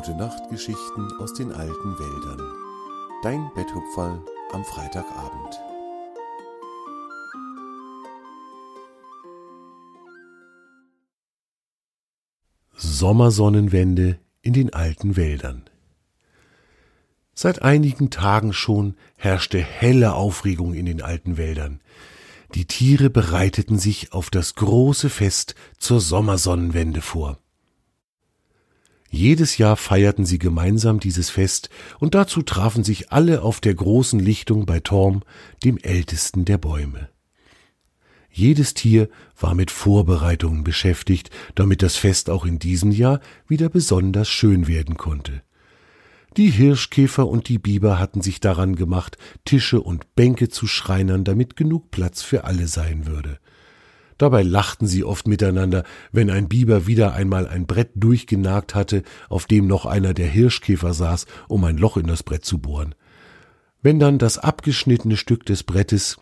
Gute Nacht Geschichten aus den alten Wäldern. Dein Betthupferl am Freitagabend. Sommersonnenwende in den alten Wäldern. Seit einigen Tagen schon herrschte helle Aufregung in den alten Wäldern. Die Tiere bereiteten sich auf das große Fest zur Sommersonnenwende vor. Jedes Jahr feierten sie gemeinsam dieses Fest, und dazu trafen sich alle auf der großen Lichtung bei Torm, dem ältesten der Bäume. Jedes Tier war mit Vorbereitungen beschäftigt, damit das Fest auch in diesem Jahr wieder besonders schön werden konnte. Die Hirschkäfer und die Biber hatten sich daran gemacht, Tische und Bänke zu schreinern, damit genug Platz für alle sein würde. Dabei lachten sie oft miteinander, wenn ein Biber wieder einmal ein Brett durchgenagt hatte, auf dem noch einer der Hirschkäfer saß, um ein Loch in das Brett zu bohren. Wenn dann das abgeschnittene Stück des Brettes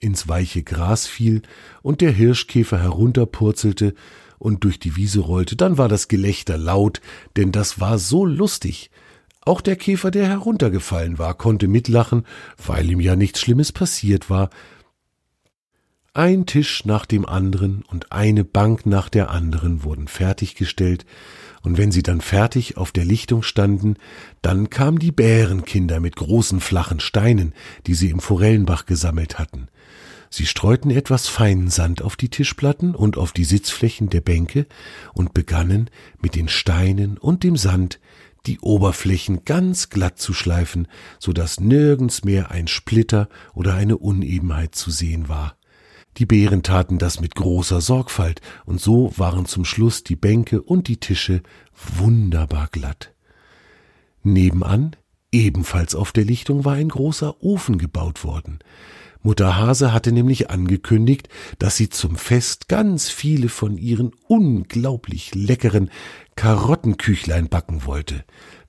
ins weiche Gras fiel und der Hirschkäfer herunterpurzelte und durch die Wiese rollte, dann war das Gelächter laut, denn das war so lustig. Auch der Käfer, der heruntergefallen war, konnte mitlachen, weil ihm ja nichts Schlimmes passiert war, ein Tisch nach dem anderen und eine Bank nach der anderen wurden fertiggestellt, und wenn sie dann fertig auf der Lichtung standen, dann kamen die Bärenkinder mit großen flachen Steinen, die sie im Forellenbach gesammelt hatten. Sie streuten etwas feinen Sand auf die Tischplatten und auf die Sitzflächen der Bänke und begannen mit den Steinen und dem Sand die Oberflächen ganz glatt zu schleifen, so dass nirgends mehr ein Splitter oder eine Unebenheit zu sehen war. Die Bären taten das mit großer Sorgfalt, und so waren zum Schluss die Bänke und die Tische wunderbar glatt. Nebenan, ebenfalls auf der Lichtung, war ein großer Ofen gebaut worden. Mutter Hase hatte nämlich angekündigt, dass sie zum Fest ganz viele von ihren unglaublich leckeren Karottenküchlein backen wollte.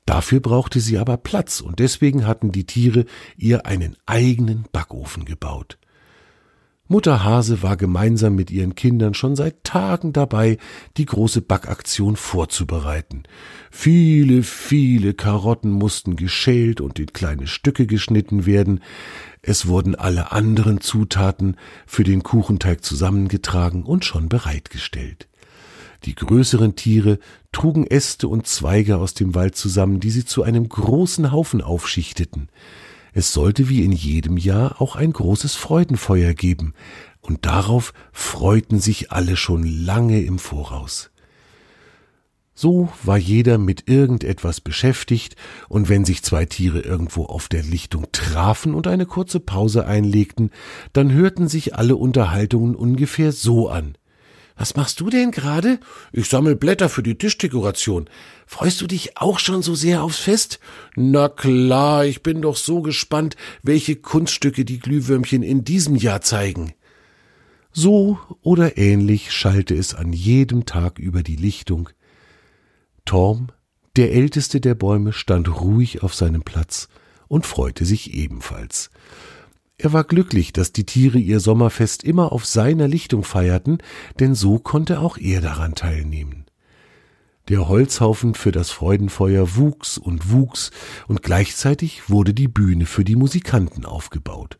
Dafür brauchte sie aber Platz, und deswegen hatten die Tiere ihr einen eigenen Backofen gebaut. Mutter Hase war gemeinsam mit ihren Kindern schon seit Tagen dabei, die große Backaktion vorzubereiten. Viele, viele Karotten mussten geschält und in kleine Stücke geschnitten werden. Es wurden alle anderen Zutaten für den Kuchenteig zusammengetragen und schon bereitgestellt. Die größeren Tiere trugen Äste und Zweige aus dem Wald zusammen, die sie zu einem großen Haufen aufschichteten. Es sollte wie in jedem Jahr auch ein großes Freudenfeuer geben, und darauf freuten sich alle schon lange im Voraus. So war jeder mit irgendetwas beschäftigt, und wenn sich zwei Tiere irgendwo auf der Lichtung trafen und eine kurze Pause einlegten, dann hörten sich alle Unterhaltungen ungefähr so an. Was machst du denn gerade? Ich sammel Blätter für die Tischdekoration. Freust du dich auch schon so sehr aufs Fest? Na klar, ich bin doch so gespannt, welche Kunststücke die Glühwürmchen in diesem Jahr zeigen. So oder ähnlich schallte es an jedem Tag über die Lichtung. Torm, der älteste der Bäume, stand ruhig auf seinem Platz und freute sich ebenfalls. Er war glücklich, dass die Tiere ihr Sommerfest immer auf seiner Lichtung feierten, denn so konnte auch er daran teilnehmen. Der Holzhaufen für das Freudenfeuer wuchs und wuchs, und gleichzeitig wurde die Bühne für die Musikanten aufgebaut.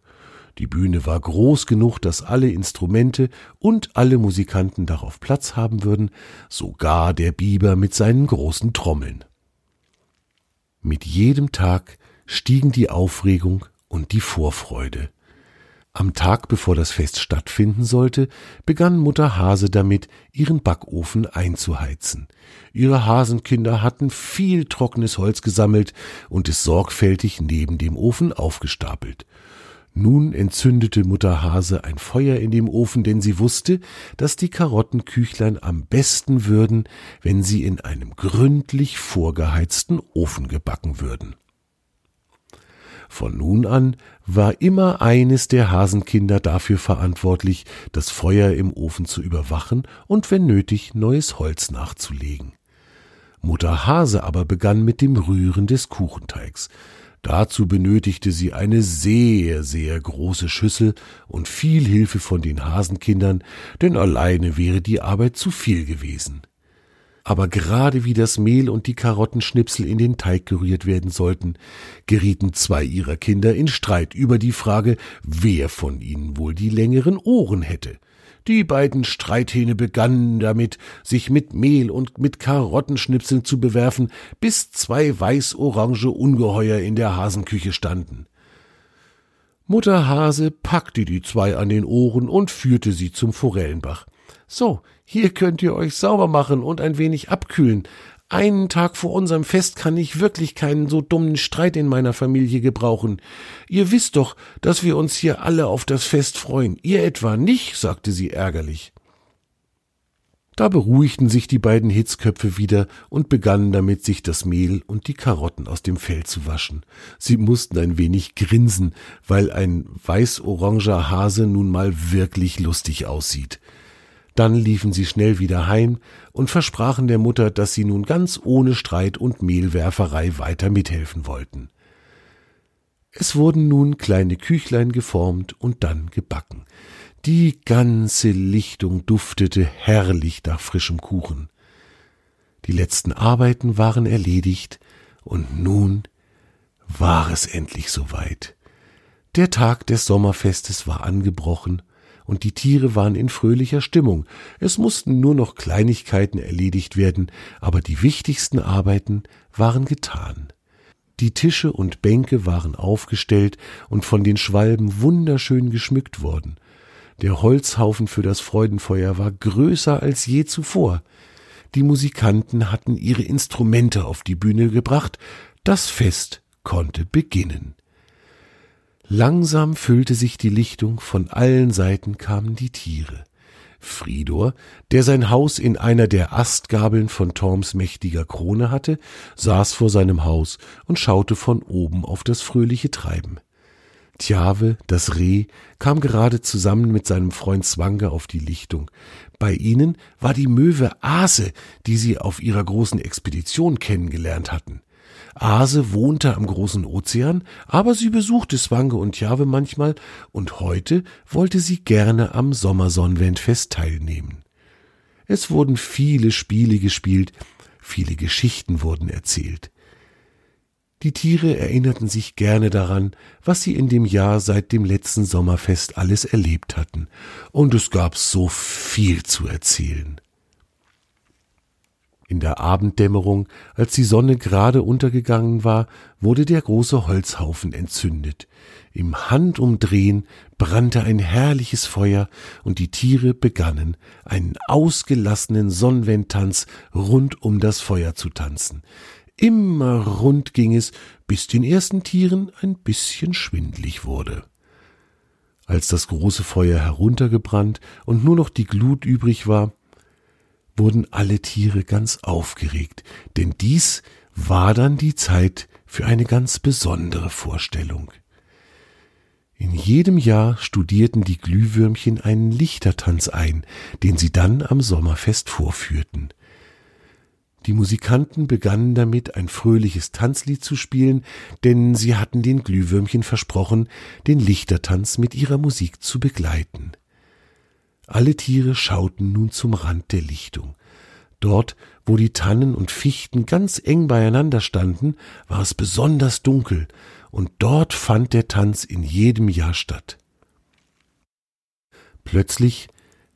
Die Bühne war groß genug, dass alle Instrumente und alle Musikanten darauf Platz haben würden, sogar der Biber mit seinen großen Trommeln. Mit jedem Tag stiegen die Aufregung und die Vorfreude. Am Tag bevor das Fest stattfinden sollte, begann Mutter Hase damit, ihren Backofen einzuheizen. Ihre Hasenkinder hatten viel trockenes Holz gesammelt und es sorgfältig neben dem Ofen aufgestapelt. Nun entzündete Mutter Hase ein Feuer in dem Ofen, denn sie wusste, dass die Karottenküchlein am besten würden, wenn sie in einem gründlich vorgeheizten Ofen gebacken würden. Von nun an war immer eines der Hasenkinder dafür verantwortlich, das Feuer im Ofen zu überwachen und wenn nötig neues Holz nachzulegen. Mutter Hase aber begann mit dem Rühren des Kuchenteigs. Dazu benötigte sie eine sehr, sehr große Schüssel und viel Hilfe von den Hasenkindern, denn alleine wäre die Arbeit zu viel gewesen. Aber gerade wie das Mehl und die Karottenschnipsel in den Teig gerührt werden sollten, gerieten zwei ihrer Kinder in Streit über die Frage, wer von ihnen wohl die längeren Ohren hätte. Die beiden Streithähne begannen damit, sich mit Mehl und mit Karottenschnipseln zu bewerfen, bis zwei weiß-orange Ungeheuer in der Hasenküche standen. Mutter Hase packte die zwei an den Ohren und führte sie zum Forellenbach. So, hier könnt ihr euch sauber machen und ein wenig abkühlen. Einen Tag vor unserem Fest kann ich wirklich keinen so dummen Streit in meiner Familie gebrauchen. Ihr wisst doch, dass wir uns hier alle auf das Fest freuen. Ihr etwa nicht, sagte sie ärgerlich. Da beruhigten sich die beiden Hitzköpfe wieder und begannen damit, sich das Mehl und die Karotten aus dem Fell zu waschen. Sie mussten ein wenig grinsen, weil ein weiß-oranger Hase nun mal wirklich lustig aussieht. Dann liefen sie schnell wieder heim und versprachen der Mutter, dass sie nun ganz ohne Streit und Mehlwerferei weiter mithelfen wollten. Es wurden nun kleine Küchlein geformt und dann gebacken. Die ganze Lichtung duftete herrlich nach frischem Kuchen. Die letzten Arbeiten waren erledigt, und nun war es endlich soweit. Der Tag des Sommerfestes war angebrochen, und die Tiere waren in fröhlicher Stimmung. Es mussten nur noch Kleinigkeiten erledigt werden, aber die wichtigsten Arbeiten waren getan. Die Tische und Bänke waren aufgestellt und von den Schwalben wunderschön geschmückt worden. Der Holzhaufen für das Freudenfeuer war größer als je zuvor. Die Musikanten hatten ihre Instrumente auf die Bühne gebracht, das Fest konnte beginnen. Langsam füllte sich die Lichtung, von allen Seiten kamen die Tiere. Fridor, der sein Haus in einer der Astgabeln von Torms mächtiger Krone hatte, saß vor seinem Haus und schaute von oben auf das fröhliche Treiben. Tjave, das Reh, kam gerade zusammen mit seinem Freund Zwange auf die Lichtung. Bei ihnen war die Möwe Ase, die sie auf ihrer großen Expedition kennengelernt hatten. Ase wohnte am großen Ozean, aber sie besuchte Swange und Jave manchmal, und heute wollte sie gerne am Sommersonnenwendfest teilnehmen. Es wurden viele Spiele gespielt, viele Geschichten wurden erzählt. Die Tiere erinnerten sich gerne daran, was sie in dem Jahr seit dem letzten Sommerfest alles erlebt hatten, und es gab so viel zu erzählen. In der Abenddämmerung, als die Sonne gerade untergegangen war, wurde der große Holzhaufen entzündet. Im Handumdrehen brannte ein herrliches Feuer, und die Tiere begannen, einen ausgelassenen Sonnenwendtanz rund um das Feuer zu tanzen. Immer rund ging es, bis den ersten Tieren ein bisschen schwindlig wurde. Als das große Feuer heruntergebrannt und nur noch die Glut übrig war, wurden alle Tiere ganz aufgeregt, denn dies war dann die Zeit für eine ganz besondere Vorstellung. In jedem Jahr studierten die Glühwürmchen einen Lichtertanz ein, den sie dann am Sommerfest vorführten. Die Musikanten begannen damit, ein fröhliches Tanzlied zu spielen, denn sie hatten den Glühwürmchen versprochen, den Lichtertanz mit ihrer Musik zu begleiten. Alle Tiere schauten nun zum Rand der Lichtung. Dort, wo die Tannen und Fichten ganz eng beieinander standen, war es besonders dunkel, und dort fand der Tanz in jedem Jahr statt. Plötzlich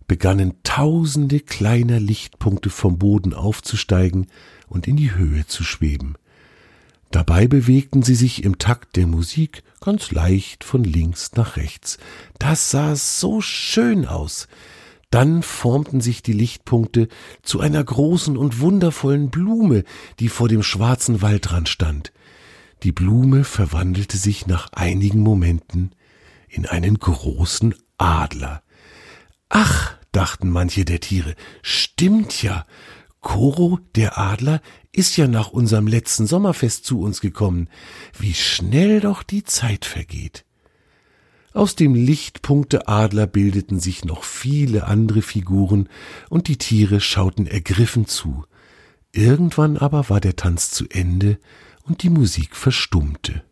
begannen tausende kleiner Lichtpunkte vom Boden aufzusteigen und in die Höhe zu schweben. Dabei bewegten sie sich im Takt der Musik ganz leicht von links nach rechts. Das sah so schön aus. Dann formten sich die Lichtpunkte zu einer großen und wundervollen Blume, die vor dem schwarzen Waldrand stand. Die Blume verwandelte sich nach einigen Momenten in einen großen Adler. Ach, dachten manche der Tiere, stimmt ja. Koro, der Adler, ist ja nach unserem letzten Sommerfest zu uns gekommen. Wie schnell doch die Zeit vergeht. Aus dem Lichtpunkteadler bildeten sich noch viele andere Figuren, und die Tiere schauten ergriffen zu. Irgendwann aber war der Tanz zu Ende und die Musik verstummte.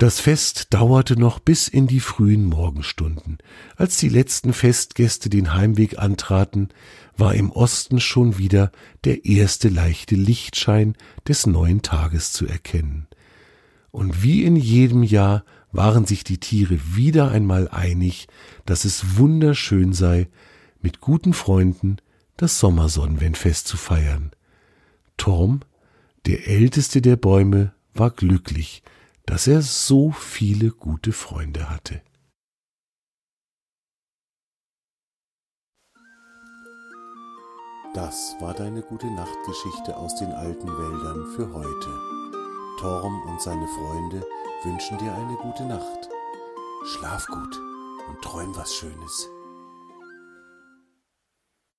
Das Fest dauerte noch bis in die frühen Morgenstunden. Als die letzten Festgäste den Heimweg antraten, war im Osten schon wieder der erste leichte Lichtschein des neuen Tages zu erkennen. Und wie in jedem Jahr waren sich die Tiere wieder einmal einig, dass es wunderschön sei, mit guten Freunden das Sommersonnenwendfest zu feiern. Torm, der älteste der Bäume, war glücklich, dass er so viele gute Freunde hatte. Das war deine gute Nachtgeschichte aus den alten Wäldern für heute. Torm und seine Freunde wünschen dir eine gute Nacht. Schlaf gut und träum was Schönes.